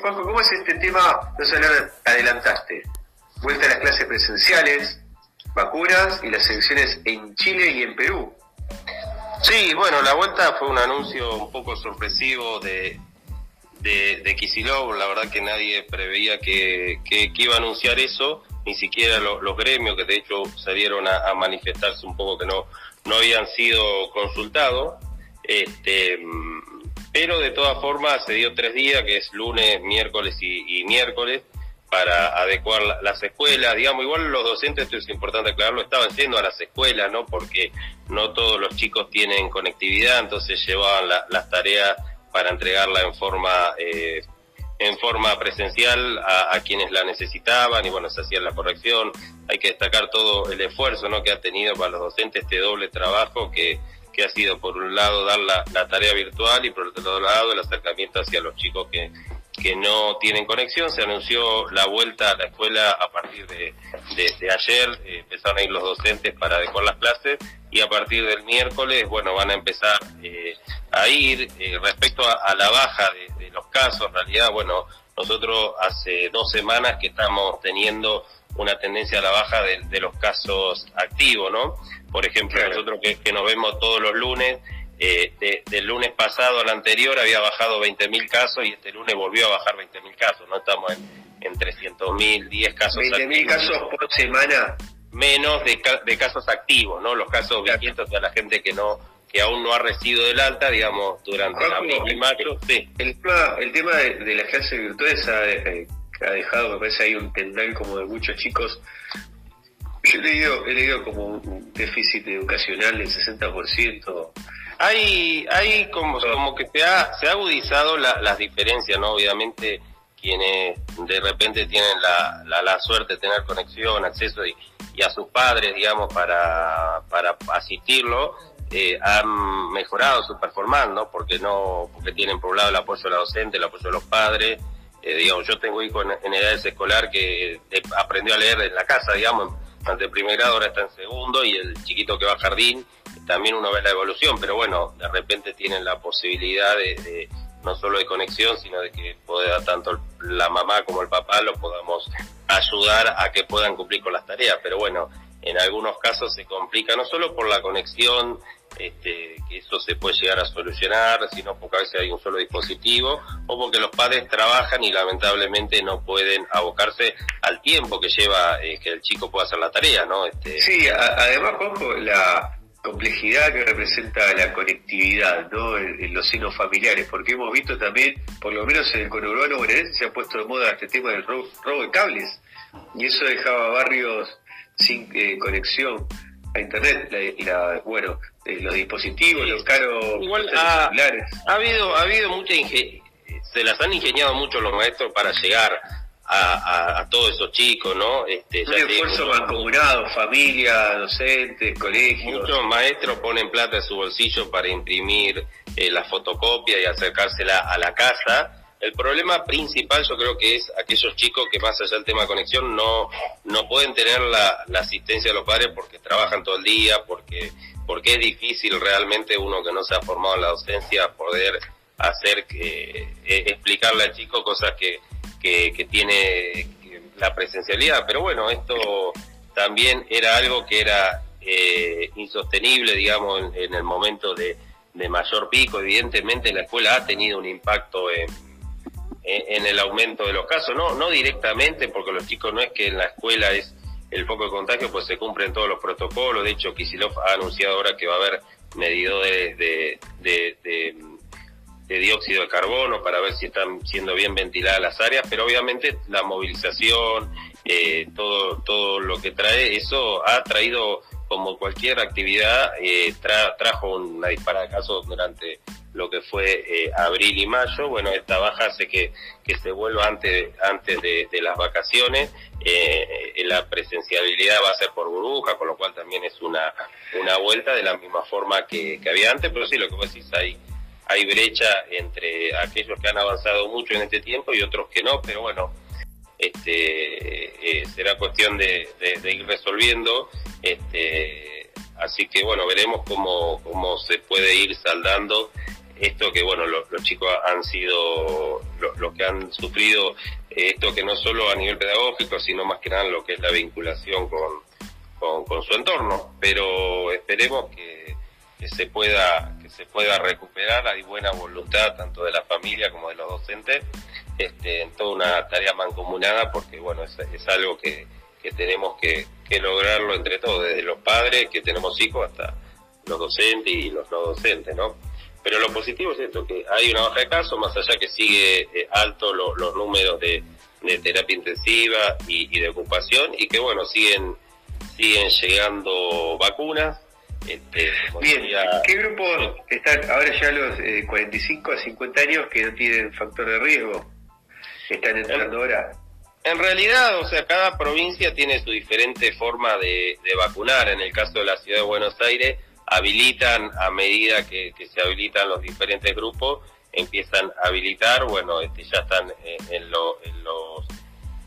Juanjo, ¿cómo es este tema? No sé, adelantaste. Vuelta a las clases presenciales, vacunas y las elecciones en Chile y en Perú. Sí, bueno, la vuelta fue un anuncio un poco sorpresivo de, de, de. La verdad que nadie preveía que, que, iba a anunciar eso, ni siquiera los gremios, que de hecho salieron a, manifestarse un poco que no, no habían sido consultados. Este, pero de todas formas se dio tres días, que es lunes, miércoles y, miércoles, para adecuar las escuelas. Digamos, igual los docentes, esto es importante aclararlo, estaban yendo a las escuelas, ¿no? Porque no todos los chicos tienen conectividad, entonces llevaban las tareas para entregarla en forma eh, en forma presencial a, quienes la necesitaban y bueno, se hacía la corrección. Hay que destacar todo el esfuerzo ¿no? que ha tenido para los docentes este doble trabajo que, que ha sido por un lado dar la, tarea virtual y por otro lado el acercamiento hacia los chicos que, que no tienen conexión. Se anunció la vuelta a la escuela a partir de, de, ayer, eh, empezaron a ir los docentes para adecuar las clases y a partir del miércoles, bueno, van a empezar eh, a ir. Eh, respecto a, la baja de, los casos, en realidad, bueno, nosotros hace dos semanas que estamos teniendo una tendencia a la baja de, los casos activos, ¿no? Por ejemplo, nosotros que, nos vemos todos los lunes, eh, del lunes pasado al anterior había bajado 20.000 casos y este lunes volvió a bajar 20.000 casos, ¿no? Estamos en, en 300.000, 10 casos. 20.000 casos por semana. Menos de, de casos activos, ¿no? Los casos vivientes de la gente que no que aún no ha recibido el alta, digamos, durante la abril y mayo. Sí. El, tema, el tema de, las clases virtuales ha, eh, ha dejado, me parece, ahí un tendal como de muchos chicos. Yo he leído, he leído como un déficit educacional del 60%. Hay, hay como, como que se ha, se ha agudizado la, las diferencias, ¿no? Obviamente quienes de repente tienen la, la, la suerte de tener conexión, acceso y, y, a sus padres, digamos, para, para asistirlo, eh, han mejorado su performance, ¿no? Porque no, porque tienen por un lado el apoyo de la docente, el apoyo de los padres. Eh, digamos, yo tengo hijo en, edades escolar que eh, aprendió a leer en la casa, digamos, ante el primer grado ahora está en segundo y el chiquito que va a jardín también uno ve la evolución, pero bueno, de repente tienen la posibilidad de, no solo de conexión, sino de que pueda tanto la mamá como el papá lo podamos ayudar a que puedan cumplir con las tareas, pero bueno, en algunos casos se complica no solo por la conexión este, que eso se puede llegar a solucionar, sino porque a veces hay un solo dispositivo, o porque los padres trabajan y lamentablemente no pueden abocarse al tiempo que lleva eh, que el chico pueda hacer la tarea, ¿no? Este... Sí, además, Juanjo, la complejidad que representa la conectividad, ¿no? En, los senos familiares, porque hemos visto también, por lo menos en el conurbano bonaerense se ha puesto de moda este tema del robo, de cables, y eso dejaba barrios sin eh, conexión a internet, la, bueno, eh, los dispositivos, los caros Igual ha, ha, habido, ha habido mucha se las han ingeniado mucho los maestros para llegar a, a, todos esos chicos, ¿no? Este, Un esfuerzo mancomunado, familia, docentes, colegios. Muchos maestros ponen plata en su bolsillo para imprimir eh, la fotocopia y acercársela a la casa el problema principal yo creo que es aquellos chicos que más allá del tema de conexión no, no pueden tener la, asistencia de los padres porque trabajan todo el día, porque, porque es difícil realmente uno que no se ha formado en la docencia poder hacer que, eh, explicarle al chico cosas que, que, tiene la presencialidad. Pero bueno, esto también era algo que era eh, insostenible, digamos, en, en el momento de, de mayor pico. Evidentemente la escuela ha tenido un impacto en en el aumento de los casos, no, no directamente, porque los chicos no es que en la escuela es el foco de contagio, pues se cumplen todos los protocolos. De hecho, Kisilov ha anunciado ahora que va a haber medidores de, de, de, dióxido de carbono para ver si están siendo bien ventiladas las áreas, pero obviamente la movilización, eh, todo, todo lo que trae, eso ha traído, como cualquier actividad, eh, trajo una disparada de casos durante lo que fue eh, abril y mayo. Bueno, esta baja hace que, que se vuelva antes, antes de, las vacaciones. Eh, la presencialidad va a ser por burbuja, con lo cual también es una, una vuelta de la misma forma que, había antes, pero sí, lo que vos decís, hay, hay brecha entre aquellos que han avanzado mucho en este tiempo y otros que no, pero bueno, este, eh, será cuestión de, de, ir resolviendo. Este, así que bueno, veremos cómo, cómo se puede ir saldando esto que, bueno, los, chicos han sido los, que han sufrido esto que no solo a nivel pedagógico, sino más que nada lo que es la vinculación con, con, su entorno. Pero esperemos que, se pueda que se pueda recuperar. Hay buena voluntad tanto de la familia como de los docentes este, en toda una tarea mancomunada, porque, bueno, es, es algo que, que tenemos que, que lograrlo entre todos, desde los padres que tenemos hijos hasta los docentes y los no docentes, ¿no? Pero lo positivo es esto, que hay una baja de casos, más allá que sigue eh, alto los números de, terapia intensiva y, de ocupación, y que bueno, siguen siguen llegando vacunas. Este, Bien, ¿qué grupo están ahora ya los 45 eh, a 50 años que no tienen factor de riesgo? ¿Están entrando ahora? En realidad, o sea, cada provincia tiene su diferente forma de, de vacunar. En el caso de la ciudad de Buenos Aires, habilitan a medida que, se habilitan los diferentes grupos, empiezan a habilitar, bueno, este, ya están en, los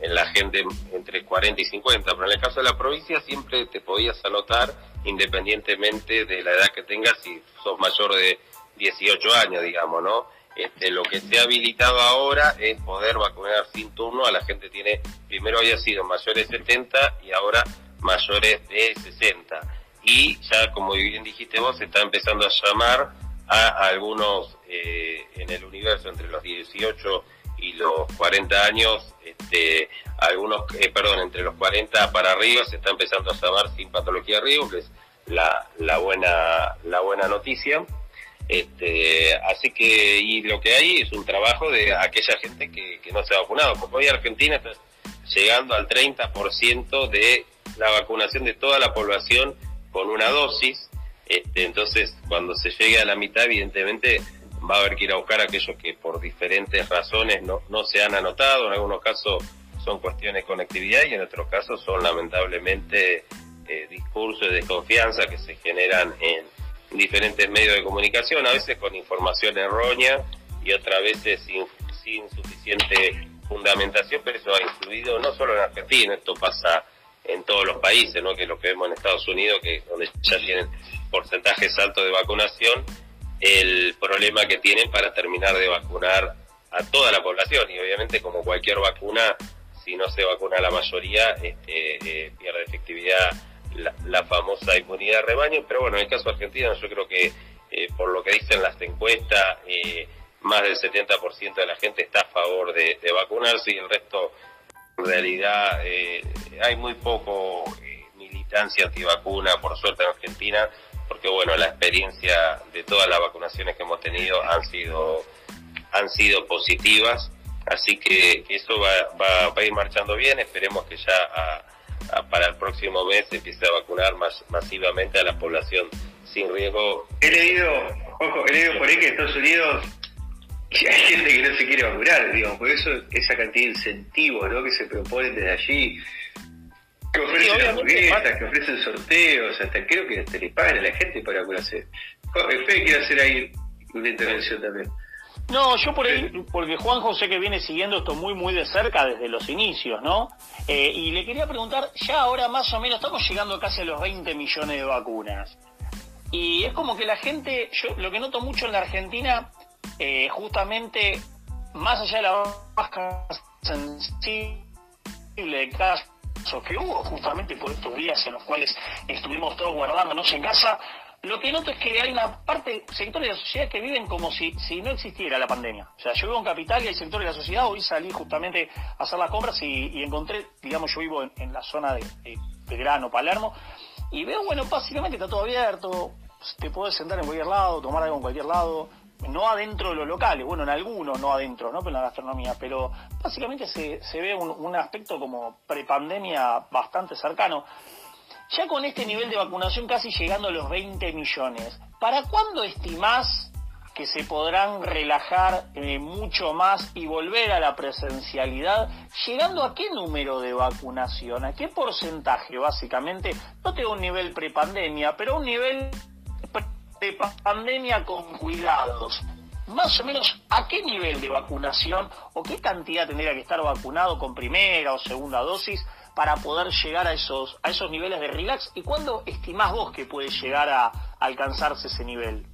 en la gente entre 40 y 50, pero en el caso de la provincia siempre te podías anotar independientemente de la edad que tengas, si sos mayor de 18 años, digamos, ¿no? Este, lo que se ha habilitado ahora es poder vacunar sin turno a la gente tiene, primero había sido mayores de 70 y ahora mayores de 60 y ya como bien dijiste vos, se está empezando a llamar a, algunos eh, en el universo entre los 18 y los 40 años, este, algunos, eh, perdón, entre los 40 para arriba se está empezando a llamar sin patología de riesgo, que es la, la buena la buena noticia. Este, así que, y lo que hay es un trabajo de aquella gente que, que no se ha vacunado, porque hoy Argentina está llegando al 30% de la vacunación de toda la población con una dosis, este, entonces cuando se llegue a la mitad evidentemente va a haber que ir a buscar aquellos que por diferentes razones no, no se han anotado, en algunos casos son cuestiones de conectividad y en otros casos son lamentablemente eh, discursos de desconfianza que se generan en diferentes medios de comunicación, a veces con información errónea y otras veces sin, sin suficiente fundamentación, pero eso ha influido no solo en Argentina, esto pasa en todos los países, ¿no? que lo que vemos en Estados Unidos, que donde ya tienen porcentajes altos de vacunación, el problema que tienen para terminar de vacunar a toda la población. Y obviamente, como cualquier vacuna, si no se vacuna la mayoría, este, eh, pierde efectividad la, famosa inmunidad de rebaño. Pero bueno, en el caso argentino, yo creo que eh, por lo que dicen las encuestas, eh, más del 70% de la gente está a favor de, vacunarse y el resto realidad eh, hay muy poco eh, militancia antivacuna, por suerte en Argentina, porque bueno, la experiencia de todas las vacunaciones que hemos tenido han sido, han sido positivas, así que, eso va, a ir marchando bien, esperemos que ya para el próximo mes empiece a vacunar más masivamente a la población sin riesgo. He leído, ojo, he leído por ahí que Estados Unidos y hay gente que no se quiere vacunar, digamos, por eso esa cantidad de incentivos ¿no? que se proponen desde allí, que ofrecen hamburguesas, que ofrecen sorteos, hasta creo que hasta le pagan a la gente para vacunarse. Fede quiere hacer ahí una intervención también. No, yo por ahí, porque Juan José que viene siguiendo esto muy, muy de cerca desde los inicios, ¿no? Eh, y le quería preguntar, ya ahora más o menos estamos llegando casi a los 20 millones de vacunas. Y es como que la gente, yo lo que noto mucho en la Argentina eh, justamente más allá de la baja sensible de casos que hubo justamente por estos días en los cuales estuvimos todos guardándonos en casa, lo que noto es que hay una parte, sectores de la sociedad que viven como si, si no existiera la pandemia. O sea, yo vivo en Capital y hay sectores de la sociedad, hoy salí justamente a hacer las compras y, encontré, digamos, yo vivo en, la zona de, de, Grano, Palermo, y veo, bueno, básicamente está todo abierto, te puedes sentar en cualquier lado, tomar algo en cualquier lado, no adentro de los locales, bueno, en algunos no adentro, ¿no? Pero en la gastronomía, pero básicamente se, se ve un, aspecto como prepandemia bastante cercano. Ya con este nivel de vacunación casi llegando a los 20 millones, ¿para cuándo estimás que se podrán relajar eh, mucho más y volver a la presencialidad? ¿Llegando a qué número de vacunación? ¿A qué porcentaje básicamente? No tengo un nivel prepandemia, pero un nivel de pandemia con cuidados, más o menos a qué nivel de vacunación o qué cantidad tendría que estar vacunado con primera o segunda dosis para poder llegar a esos, a esos niveles de relax y cuándo estimás vos que puede llegar a alcanzarse ese nivel?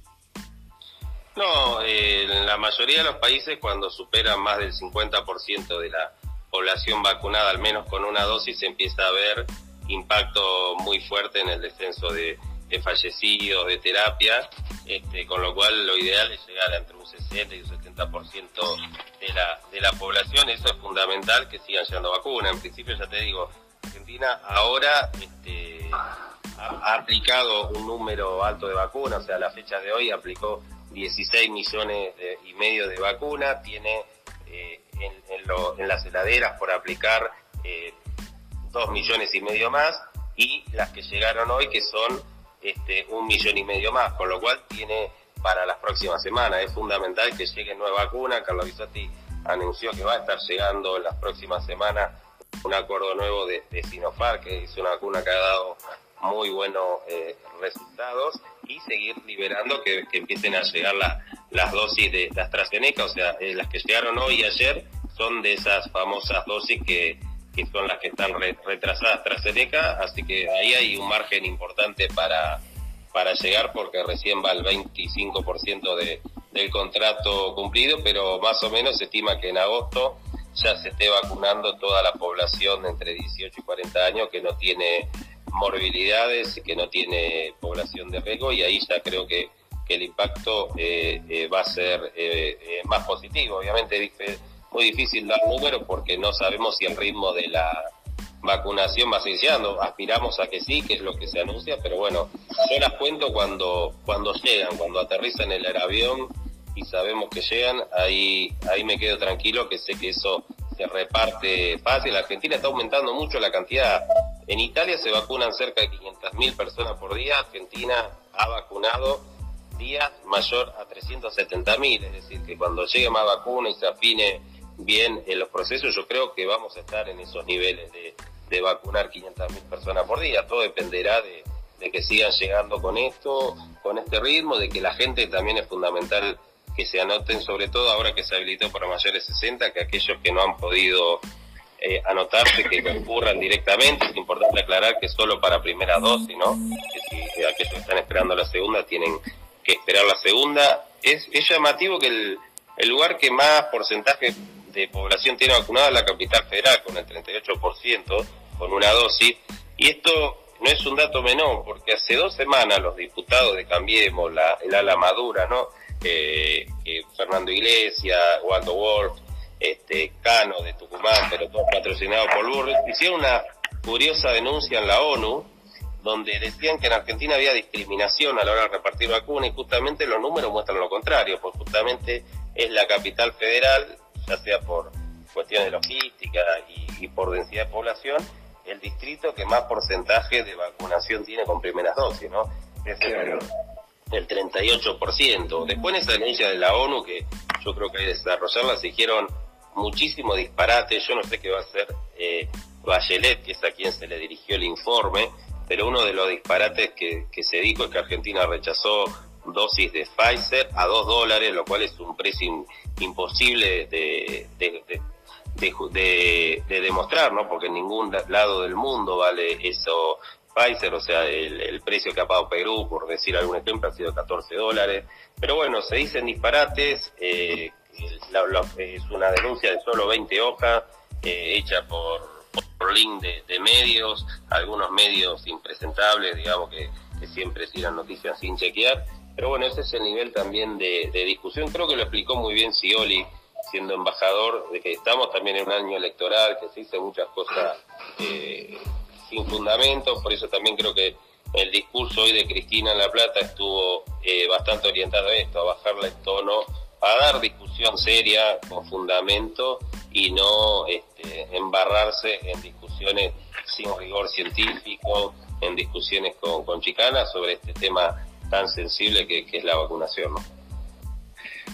No, en la mayoría de los países cuando superan más del 50% de la población vacunada, al menos con una dosis, empieza a ver impacto muy fuerte en el descenso de, fallecidos, de terapia, este, con lo cual lo ideal es llegar entre un 60 y un 70% de la, de la población. Eso es fundamental que sigan llegando vacunas. En principio, ya te digo, Argentina ahora este, ha, aplicado un número alto de vacunas, o sea, a la fecha de hoy aplicó 16 millones y medio de vacunas, tiene eh, en, las heladeras por aplicar eh, 2 millones y medio más y las que llegaron hoy que son este, un millón y medio más, con lo cual tiene para las próximas semanas. Es fundamental que llegue nueva vacuna. Carlos Bisotti anunció que va a estar llegando en las próximas semanas un acuerdo nuevo de, de que es una vacuna que ha dado muy buenos eh, resultados y seguir liberando que, empiecen a llegar las dosis de, de AstraZeneca, o sea, eh, las que llegaron hoy y ayer son de esas famosas dosis que, que son las que están retrasadas AstraZeneca, así que ahí hay un margen importante para, para llegar porque recién va el 25% de, del contrato cumplido, pero más o menos se estima que en agosto ya se esté vacunando toda la población entre 18 y 40 años que no tiene morbilidades, que no tiene población de riesgo y ahí ya creo que, el impacto eh, eh, va a ser eh, más positivo. Obviamente es muy difícil dar números porque no sabemos si el ritmo de la vacunación va iniciando. Aspiramos a que sí, que es lo que se anuncia, pero bueno, yo las cuento cuando, cuando llegan, cuando aterrizan en el avión y sabemos que llegan, ahí, ahí me quedo tranquilo que sé que eso se reparte fácil. Argentina está aumentando mucho la cantidad en Italia se vacunan cerca de 500.000 personas por día. Argentina ha vacunado días mayor a 370.000. Es decir, que cuando llegue más vacuna y se afine bien en los procesos, yo creo que vamos a estar en esos niveles de, vacunar 500.000 personas por día. Todo dependerá de, de que sigan llegando con esto, con este ritmo, de que la gente también es fundamental que se anoten, sobre todo ahora que se habilitó para mayores de 60, que aquellos que no han podido eh, anotarse que concurran directamente. Es importante aclarar que solo para primera dosis, ¿no? Que si aquellos que están esperando la segunda tienen que esperar la segunda. Es, es llamativo que el lugar que más porcentaje de población tiene vacunada la capital federal, con el 38%, con una dosis. Y esto no es un dato menor, porque hace dos semanas los diputados de Cambiemos, la, el ala madura, ¿no? Eh, eh, Fernando Iglesias, Waldo Wolf, este, Cano de Tucumán, pero todo patrocinado por Burri, hicieron una curiosa denuncia en la ONU donde decían que en Argentina había discriminación a la hora de repartir vacunas y justamente los números muestran lo contrario, porque justamente es la capital federal, ya sea por cuestiones de logística y, por densidad de población, el distrito que más porcentaje de vacunación tiene con primeras dosis, ¿no? Es el, el 38%. Después en esa denuncia de la ONU, que yo creo que hay que desarrollarla, se dijeron muchísimo disparate. Yo no sé qué va a hacer eh, Bachelet, que es a quien se le dirigió el informe, pero uno de los disparates que, se dijo es que Argentina rechazó dosis de Pfizer a dos dólares, lo cual es un precio imposible de, de, demostrar, ¿no? Porque en ningún lado del mundo vale eso Pfizer, o sea, el, precio que ha pagado Perú, por decir algún ejemplo, ha sido 14 dólares. Pero bueno, se dicen disparates, eh, es una denuncia de solo 20 hojas, eh, hecha por, por link de, medios, algunos medios impresentables, digamos que, siempre sigan noticias sin chequear. Pero bueno, ese es el nivel también de, discusión. Creo que lo explicó muy bien Scioli, siendo embajador, de que estamos también en un año electoral, que se dicen muchas cosas eh, sin fundamento, por eso también creo que el discurso hoy de Cristina en La Plata estuvo eh, bastante orientado a esto, a bajarle el tono a dar discusión seria, con fundamento, y no este, embarrarse en discusiones sin rigor científico, en discusiones con chicanas sobre este tema tan sensible que, es la vacunación.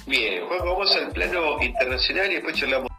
Bien, vamos al plano internacional y después charlamos.